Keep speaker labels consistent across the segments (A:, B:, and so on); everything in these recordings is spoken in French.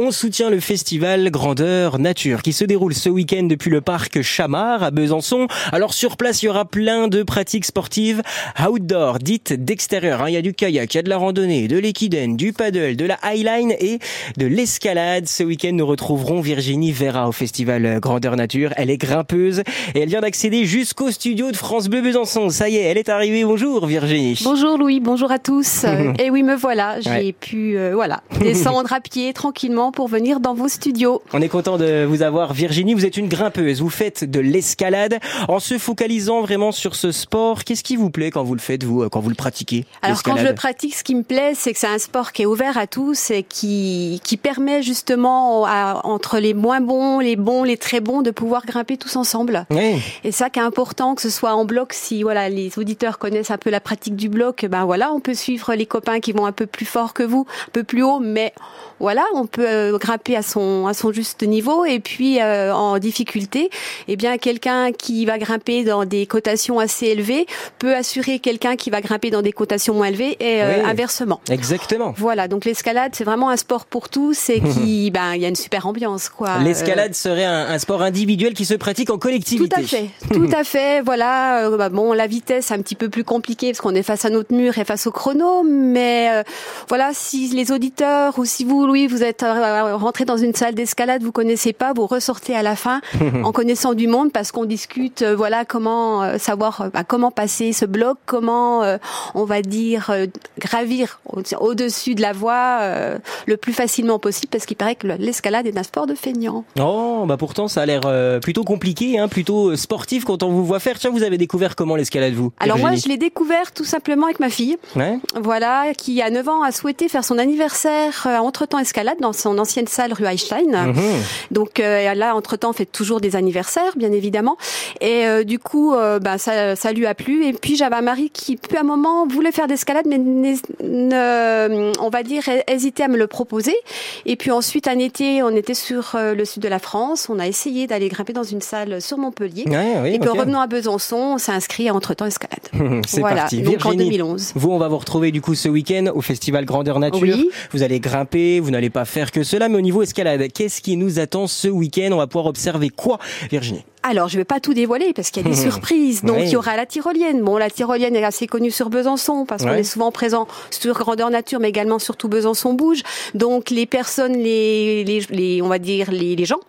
A: On soutient le festival Grandeur Nature qui se déroule ce week-end depuis le parc Chamard à Besançon. Alors sur place, il y aura plein de pratiques sportives outdoor, dites d'extérieur. Hein. Il y a du kayak, il y a de la randonnée, de l'équidène, du paddle, de la highline et de l'escalade. Ce week-end, nous retrouverons Virginie Vera au festival Grandeur Nature. Elle est grimpeuse et elle vient d'accéder jusqu'au studio de France Bleu Besançon. Ça y est, elle est arrivée. Bonjour Virginie.
B: Bonjour Louis, bonjour à tous. et oui, me voilà. J'ai pu euh, voilà descendre à pied tranquillement pour venir dans vos studios.
A: On est content de vous avoir Virginie. Vous êtes une grimpeuse. Vous faites de l'escalade en se focalisant vraiment sur ce sport. Qu'est-ce qui vous plaît quand vous le faites vous, quand vous le pratiquez
B: Alors quand je le pratique, ce qui me plaît, c'est que c'est un sport qui est ouvert à tous et qui qui permet justement à, entre les moins bons, les bons, les très bons de pouvoir grimper tous ensemble. Oui. Et ça qui est important que ce soit en bloc si voilà les auditeurs connaissent un peu la pratique du bloc, ben voilà, on peut suivre les copains qui vont un peu plus fort que vous, un peu plus haut, mais voilà, on peut euh, grimper à son à son juste niveau et puis euh, en difficulté, eh bien quelqu'un qui va grimper dans des cotations assez élevées peut assurer quelqu'un qui va grimper dans des cotations moins élevées et euh, inversement.
A: Exactement.
B: Voilà, donc l'escalade c'est vraiment un sport pour tous et qui ben il y a une super ambiance quoi.
A: L'escalade serait un, un, sport individuel qui se pratique en collectivité.
B: Tout à fait. Tout à fait. Voilà, bah, bon la vitesse un petit peu plus compliquée parce qu'on est face à notre mur et face au chrono, mais voilà si les auditeurs ou si vous Louis, vous êtes euh, rentré dans une salle d'escalade, vous connaissez pas, vous ressortez à la fin en connaissant du monde parce qu'on discute, euh, voilà, comment euh, savoir, bah, comment passer ce bloc, comment, on va dire, gravir au-dessus de la voie le plus facilement possible parce qu'il paraît que l'escalade est un sport de feignant.
A: Oh, bah pourtant ça a l'air plutôt compliqué, hein, plutôt sportif quand on vous voit faire. Tiens, vous avez découvert comment l'escalade vous
B: Alors moi, je l'ai découvert tout simplement avec ma fille, ouais. voilà, qui a 9 ans a souhaité faire son anniversaire entre-temps escalade dans son ancienne salle rue Einstein. Mhm. Donc euh, là, entre-temps, on fait toujours des anniversaires, bien évidemment. Et euh, du coup, euh, bah, ça, ça lui a plu. Et puis j'avais un mari qui, depuis un moment, voulait faire d'escalade, mais on va dire hésitait à me le proposer. Et puis ensuite, un été, on était sur le sud de la France. On a essayé d'aller grimper dans une salle sur Montpellier. et puis revenant à Besançon, on s'est inscrit à entre-temps escalade.
A: C'est voilà. parti.
B: Donc en 2011.
A: Vous, on va vous retrouver du coup ce week-end au festival Grandeur Nature. Vous allez grimper, vous n'allez pas faire que cela, mais au niveau escalade, qu'est-ce qui nous attend ce week-end? On va pouvoir observer quoi, Virginie?
B: Alors, je ne vais pas tout dévoiler parce qu'il y a des surprises. Donc, il y aura la tyrolienne. Bon, la tyrolienne est assez connue sur Besançon parce qu'on est souvent présent sur Grandeur Nature, mais également surtout Besançon bouge. Donc, les personnes, les, les, on va dire les, les gens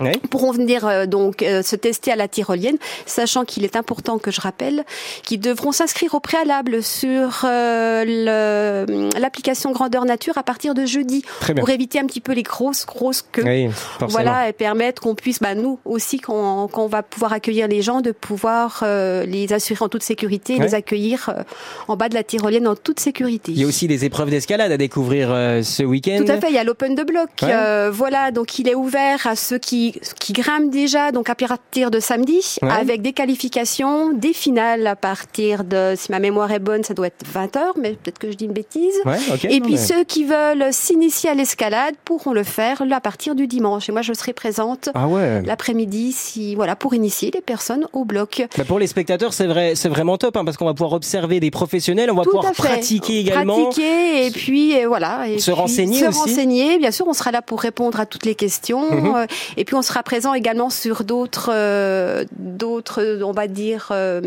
B: oui. pourront venir euh, donc euh, se tester à la tyrolienne, sachant qu'il est important que je rappelle qu'ils devront s'inscrire au préalable sur euh, l'application Grandeur Nature à partir de jeudi pour éviter un petit peu les grosses grosses queues. Oui, voilà et permettre qu'on puisse, bah, nous aussi quand on, va pouvoir accueillir les gens, de pouvoir les assurer en toute sécurité, et les accueillir en bas de la tyrolienne en toute sécurité.
A: Il y a aussi des épreuves d'escalade à découvrir ce week-end.
B: Tout à fait, il y a l'Open de bloc. voilà, donc il est ouvert à ceux qui qui, grimpe déjà donc à partir de samedi avec des qualifications, des finales à partir de, si ma mémoire est bonne, ça doit être 20 heures, mais peut-être que je dis une bêtise. et puis ceux qui veulent s'initier à l'escalade pourront le faire à partir du dimanche. Et moi, je serai présente ah l'après-midi si voilà pour initier les personnes au bloc.
A: Bah pour les spectateurs, c'est vrai, c'est vraiment top hein, parce qu'on va pouvoir observer des professionnels, on va pouvoir pratiquer également,
B: pratiquer et puis voilà, et
A: se renseigner se
B: renseigner. Bien sûr, on sera là pour répondre à toutes les questions. Mhm. Euh, et puis on sera présent également sur d'autres, euh, d'autres, on va dire, euh,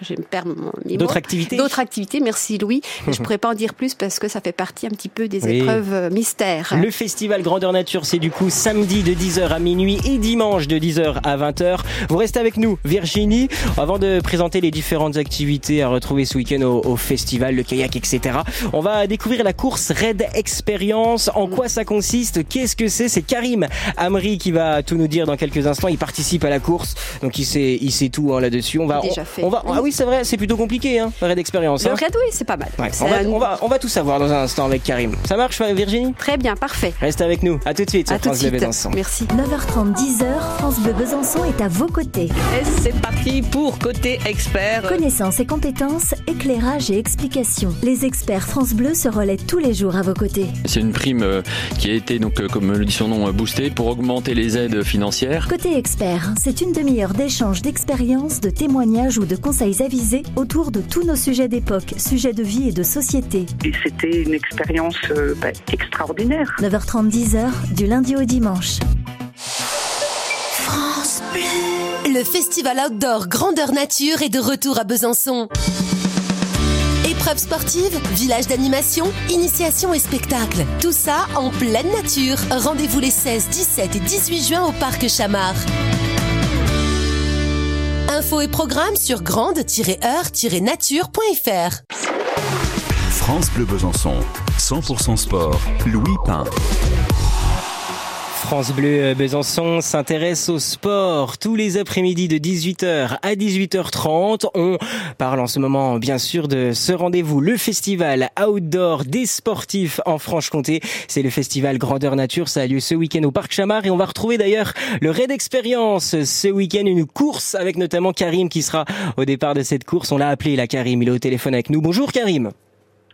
B: je me perds
A: D'autres activités.
B: D'autres activités. Merci Louis. je pourrais pas en dire plus parce que ça fait partie un petit peu des épreuves euh, mystères.
A: Le festival Grandeur Nature, c'est du coup samedi de 10h à minuit et dimanche de 10h à 20h. Vous restez avec nous, Virginie, avant de présenter les différentes activités à retrouver ce week-end au, au festival, le kayak, etc. On va découvrir la course Red Experience. En quoi ça consiste? Qu'est-ce que c'est? C'est Karim Amri qui va tout nous dire dans quelques instants. Il participe à la course, donc il sait, il sait tout hein, là-dessus. On va, on, va, ah oui, c'est vrai, c'est plutôt compliqué, hein, d'expérience.
B: Hein. Red, oui, c'est pas mal.
A: on, va, on, va, tout savoir dans un instant avec Karim. Ça marche, Virginie?
B: Très bien, parfait.
A: Reste avec nous. À tout de suite sur France Bleu
B: Besançon. Merci.
C: 9h30, 10h, France Bleu Besançon est à vos côtés.
D: Et c'est parti pour Côté Expert.
C: Connaissances et compétences, éclairage et explications. Les experts France Bleu se relaient tous les jours à vos côtés.
E: C'est une prime euh, qui a été, donc, euh, comme le dit son nom, euh, boostée pour augmenter les aides financières.
C: Côté expert, c'est une demi-heure d'échange d'expériences, de témoignages ou de conseils avisés autour de tous nos sujets d'époque, sujets de vie et de société.
F: Et c'était une expérience euh, bah, extraordinaire.
C: 9h30, 10h, du lundi au dimanche.
G: France Bleu. Le festival outdoor Grandeur Nature est de retour à Besançon. Épreuves sportives, village d'animation, initiation et spectacle. Tout ça en pleine nature. Rendez-vous les 16, 17 et 18 juin au parc Chamard. Infos et programmes sur grande-heure-nature.fr.
H: France Bleu Besançon, 100% sport, Louis Pain.
A: France Bleu euh, Besançon s'intéresse au sport tous les après-midi de 18h à 18h30. On parle en ce moment bien sûr de ce rendez-vous, le festival outdoor des sportifs en Franche-Comté. C'est le festival Grandeur Nature, ça a lieu ce week-end au Parc Chamard et on va retrouver d'ailleurs le Raid Expérience ce week-end, une course avec notamment Karim qui sera au départ de cette course. On l'a appelé la Karim, il est au téléphone avec nous. Bonjour Karim.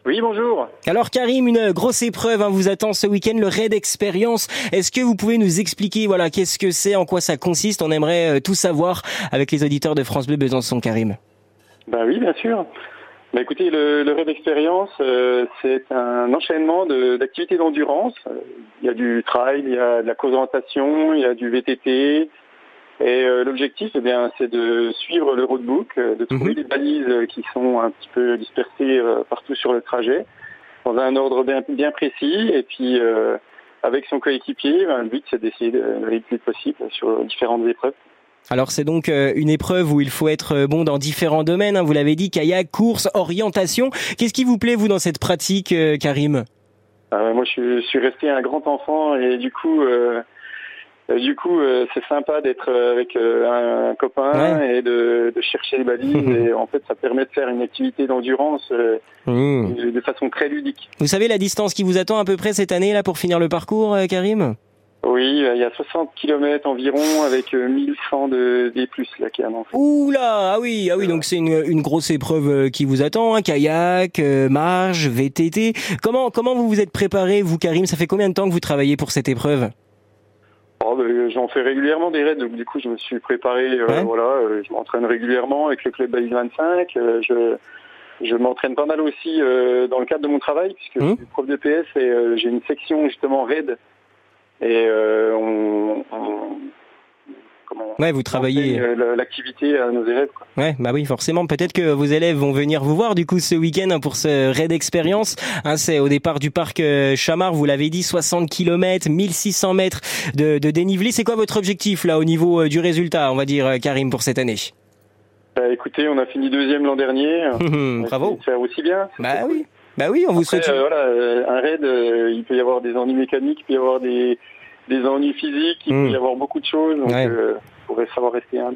I: Oui, bonjour.
A: Alors Karim, une grosse épreuve hein, vous attend ce week-end, le Raid Expérience. Est-ce que vous pouvez nous expliquer voilà qu'est-ce que c'est, en quoi ça consiste? On aimerait euh, tout savoir avec les auditeurs de France Bleu Besançon, Karim.
I: Bah oui, bien sûr. Bah écoutez, le, le Raid Expérience, euh, c'est un enchaînement d'activités d'endurance. Il y a du trail, il y a de la cause il y a du VTT, et euh, l'objectif, eh bien, c'est de suivre le roadbook, euh, de trouver des mhm. balises qui sont un petit peu dispersées euh, partout sur le trajet, dans un ordre bien, bien précis. Et puis, avec son coéquipier, ben, le but, c'est d'essayer d'aller le plus possible sur différentes épreuves.
A: Alors c'est donc une épreuve où il faut être bon dans différents domaines. Hein. Vous l'avez dit, kayak, course, orientation. Qu'est-ce qui vous plaît vous dans cette pratique, Karim?
I: Moi, je suis resté un grand enfant et du coup, euh, du coup, euh, c'est sympa d'être euh, avec un, copain et de, chercher les balises. et en fait, ça permet de faire une activité d'endurance mmh. de, façon très ludique.
A: Vous savez la distance qui vous attend à peu près cette année là pour finir le parcours, Karim?
I: Oui, il y a 60 km environ avec 1100 de D+, là, qui est annoncé.
A: Ouh là, ah oui, ah oui, donc c'est une, grosse épreuve qui vous attend, hein, kayak, marge, VTT. Comment, comment vous vous êtes préparé, vous, Karim? Ça fait combien de temps que vous travaillez pour cette épreuve?
I: Oh, ben, j'en fais régulièrement des raids, donc du coup je me suis préparé, euh, voilà, euh, je m'entraîne régulièrement avec le club Balise 25. Euh, je je m'entraîne pas mal aussi dans le cadre de mon travail, puisque mmh. je suis prof de PS et j'ai une section justement raid. Et on,
A: ouais, vous travaillez
I: euh, l'activité à nos élèves. Quoi.
A: Ouais, bah oui, forcément. Peut-être que vos élèves vont venir vous voir du coup ce week-end hein, pour ce raid expérience. Hein, c'est au départ du parc euh, Chamard, vous l'avez dit, 60 km, 1600 mètres de, de dénivelé. C'est quoi votre objectif là au niveau euh, du résultat, on va dire, Karim, pour cette année?
I: Bah, écoutez, on a fini deuxième l'an dernier.
A: Bravo.
I: Faire aussi bien.
A: Bah oui. Bah oui, on vous souhaite.
I: voilà, un raid, il peut y avoir des ennuis mécaniques, il peut y avoir des, des ennuis physiques, il peut hmm. y avoir beaucoup de choses. Donc, euh, pourrait savoir rester un.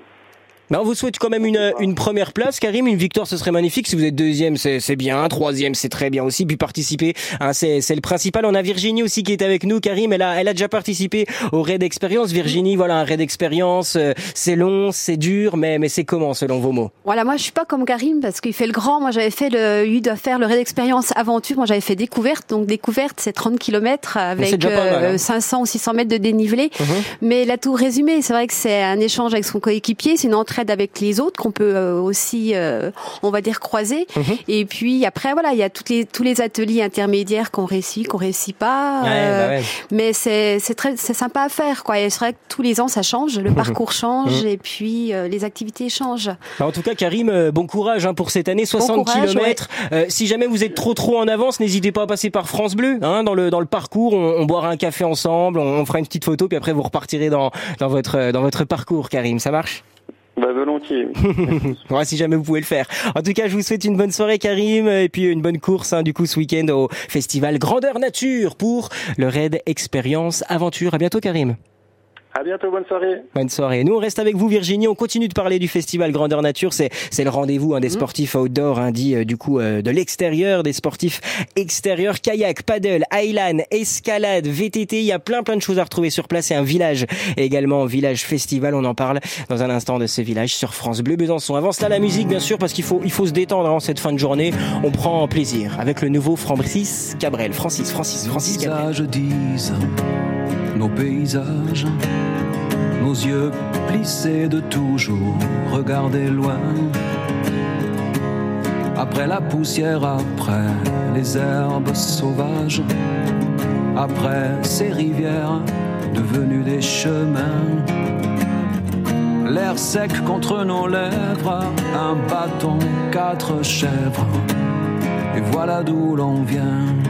A: Mais on vous souhaite quand même une, une première place, Karim. Une victoire, ce serait magnifique. Si vous êtes deuxième, c'est bien. Troisième, c'est très bien aussi. Puis participer, hein, c'est le principal. On a Virginie aussi qui est avec nous. Karim, elle a, elle a déjà participé au raid d'expérience. Virginie, voilà, un raid d'expérience. Euh, c'est long, c'est dur, mais, mais c'est comment selon vos mots?
B: Voilà, moi je suis pas comme Karim parce qu'il fait le grand. Moi j'avais fait le, eu de faire le raid d'expérience aventure. Moi j'avais fait découverte. Donc découverte, c'est 30 km avec 500 euh, hein. ou 600 mètres de dénivelé. Mhm. Mais là tout résumé, c'est vrai que c'est un échange avec son coéquipier, c'est une avec les autres qu'on peut euh, aussi, euh, on va dire, croiser. Mhm. Et puis après, voilà, il y a toutes les, tous les ateliers intermédiaires qu'on réussit, qu'on réussit pas. Euh, bah mais c'est très c'est sympa à faire, quoi. Et c'est vrai que tous les ans, ça change, le mhm. parcours change mhm. et puis les activités changent.
A: Bah, en tout cas, Karim, bon courage hein, pour cette année, 60 km. si jamais vous êtes trop trop en avance, n'hésitez pas à passer par France Bleu. Hein, dans le dans le parcours, on, boira un café ensemble, on, fera une petite photo, puis après vous repartirez dans dans votre dans votre parcours, Karim. Ça marche?
I: Bah, volontiers.
A: si jamais vous pouvez le faire. En tout cas, je vous souhaite une bonne soirée, Karim, et puis une bonne course, hein, du coup, ce week-end au festival Grandeur Nature pour le Raid Expérience Aventure. À bientôt, Karim.
I: À bientôt, bonne soirée.
A: Bonne soirée. Nous, on reste avec vous, Virginie. On continue de parler du festival Grandeur Nature. C'est, c'est le rendez-vous hein, des mmh. sportifs outdoor, hein, dit euh, du coup euh, de l'extérieur, des sportifs extérieurs, kayak, paddle, highland, escalade, VTT. Il y a plein plein de choses à retrouver sur place. C'est un village et également village festival. On en parle dans un instant de ce village sur France Bleu Besançon. Avant cela, la musique, bien sûr, parce qu'il faut il faut se détendre en hein, cette fin de journée. On prend plaisir avec le nouveau Francis Cabrel. Francis, Francis, Francis Cabrel.
J: Nos paysages
E: nos yeux plissés de toujours regarder loin. Après la poussière, après les herbes sauvages, après ces rivières devenues des chemins. L'air sec contre nos lèvres, un bâton, quatre chèvres, et voilà d'où l'on vient.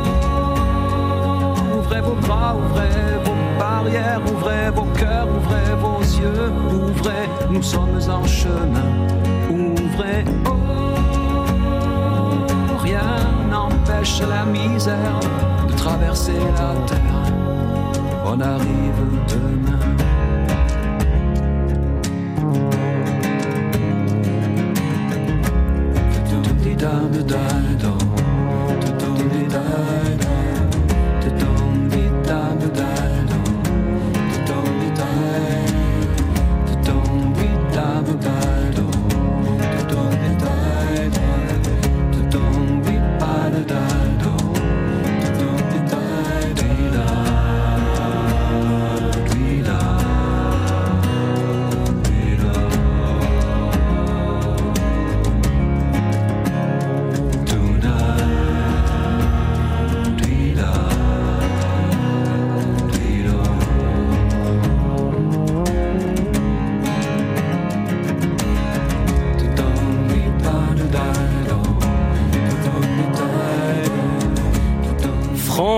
E: ouvrez vos cœurs, ouvrez vos yeux, ouvrez, nous sommes en chemin, ouvrez, oh, rien n'empêche la misère de traverser la terre, on arrive demain.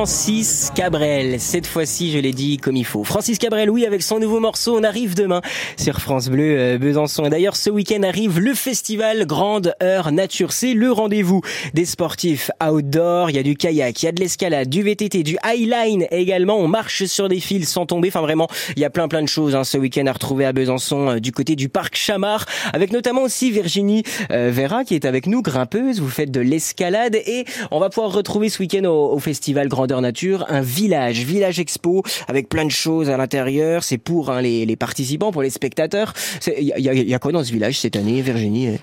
A: Francis Cabrel. Cette fois-ci, je l'ai dit comme il faut. Francis Cabrel, oui, avec son nouveau morceau, on arrive demain sur France Bleu euh, Besançon. Et d'ailleurs, ce week-end arrive le festival Grande Heure Nature. C'est le rendez-vous des sportifs outdoor. Il y a du kayak, il y a de l'escalade, du VTT, du highline également. On marche sur des fils sans tomber. Enfin, vraiment, il y a plein plein de choses hein, ce week-end à retrouver à Besançon euh, du côté du parc Chamard, avec notamment aussi Virginie euh, Vera qui est avec nous, grimpeuse. Vous faites de l'escalade et on va pouvoir retrouver ce week-end au, au festival Nature un village, village expo avec plein de choses à l'intérieur. C'est pour hein, les, les, participants, pour les spectateurs. Il y, y a, quoi dans ce village cette année, Virginie?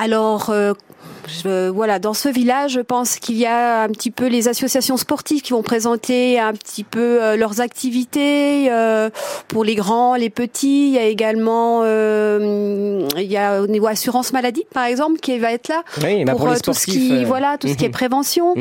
B: Alors, euh, je, voilà, dans ce village, je pense qu'il y a un petit peu les associations sportives qui vont présenter un petit peu euh, leurs activités euh, pour les grands, les petits. Il y a également, euh, il y a au niveau assurance maladie, par exemple, qui va être là
A: oui,
B: pour,
A: pour les
B: tout ce qui, voilà, tout ce qui est prévention.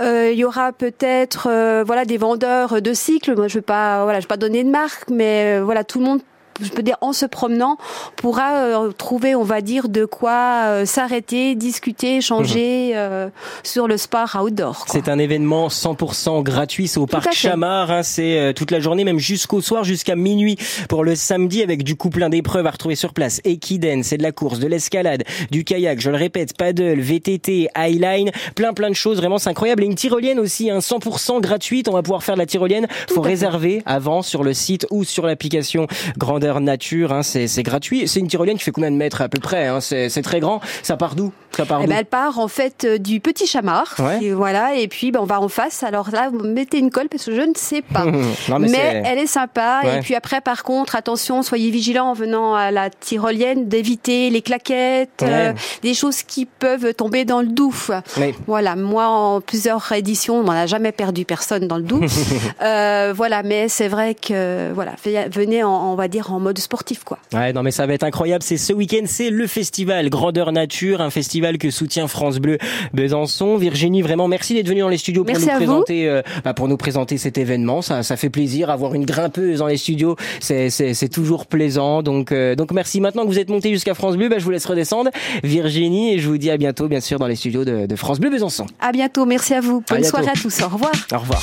B: il y aura peut-être, voilà, des vendeurs de cycles. Moi, je vais pas, voilà, je vais pas donner de marque, mais voilà, tout le monde je peux dire en se promenant pourra euh, trouver on va dire de quoi euh, s'arrêter discuter échanger mmh. euh, sur le sport outdoor
A: c'est un événement 100% gratuit c'est au parc Chamard hein, c'est euh, toute la journée même jusqu'au soir jusqu'à minuit pour le samedi avec du coup plein d'épreuves à retrouver sur place. Equiden c'est de la course de l'escalade du kayak je le répète paddle VTT highline plein plein de choses vraiment c'est incroyable. Et une tyrolienne aussi hein, 100% gratuite on va pouvoir faire de la tyrolienne. Faut réserver avant sur le site ou sur l'application Grande grandeur nature. Hein, c'est gratuit. C'est une tyrolienne qui fait combien de mètres à peu près hein C'est très grand. Ça part d'où? Ça part
B: eh ben, Elle part en fait euh, du petit chamar. Et voilà. Et puis ben, on va en face. Alors là, vous mettez une colle parce que je ne sais pas. mais, elle est sympa. Et puis après, par contre, attention, soyez vigilants en venant à la tyrolienne d'éviter les claquettes, euh, des choses qui peuvent tomber dans le doux. Voilà. Moi, en plusieurs éditions, on n'a jamais perdu personne dans le doux. euh, voilà. Mais c'est vrai que voilà, venez, en, on va dire en mode sportif, quoi.
A: Ouais, non, mais ça va être incroyable. C'est ce week-end, c'est le festival Grandeur Nature, un festival que soutient France Bleu Besançon. Virginie, vraiment, merci d'être venue dans les studios pour nous présenter, euh, bah, pour nous présenter cet événement. Ça, ça fait plaisir. Avoir une grimpeuse dans les studios, c'est, c'est, toujours plaisant. Donc, euh, donc merci. Maintenant que vous êtes monté jusqu'à France Bleu, bah, je vous laisse redescendre, Virginie, et je vous dis à bientôt, bien sûr, dans les studios de, de France Bleu Besançon.
B: À bientôt. Merci à vous. Bonne soirée à tous. Au revoir.
A: Au revoir.